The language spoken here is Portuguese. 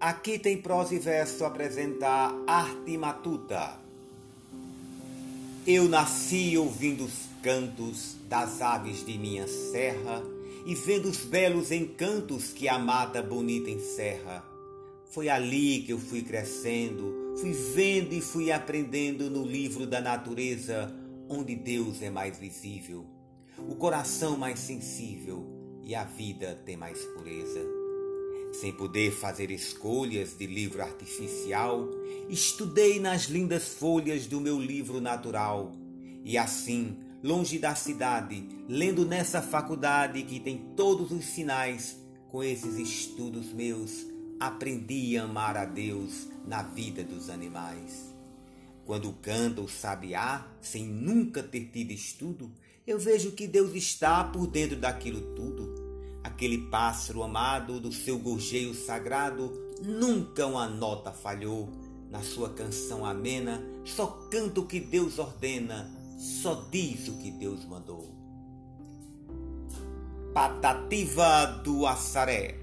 Aqui tem prosa e verso apresentar arte matuta. Eu nasci ouvindo os cantos das aves de minha serra e vendo os belos encantos que a mata bonita encerra. Foi ali que eu fui crescendo, fui vendo e fui aprendendo no livro da natureza, onde Deus é mais visível, o coração mais sensível e a vida tem mais pureza. Sem poder fazer escolhas de livro artificial, estudei nas lindas folhas do meu livro natural. E assim, longe da cidade, lendo nessa faculdade que tem todos os sinais, com esses estudos meus, aprendi a amar a Deus na vida dos animais. Quando canta o sabiá, sem nunca ter tido estudo, eu vejo que Deus está por dentro daquilo tudo Aquele pássaro amado do seu gorjeio sagrado nunca uma nota falhou. Na sua canção amena, só canta o que Deus ordena, só diz o que Deus mandou. Patativa do Assaré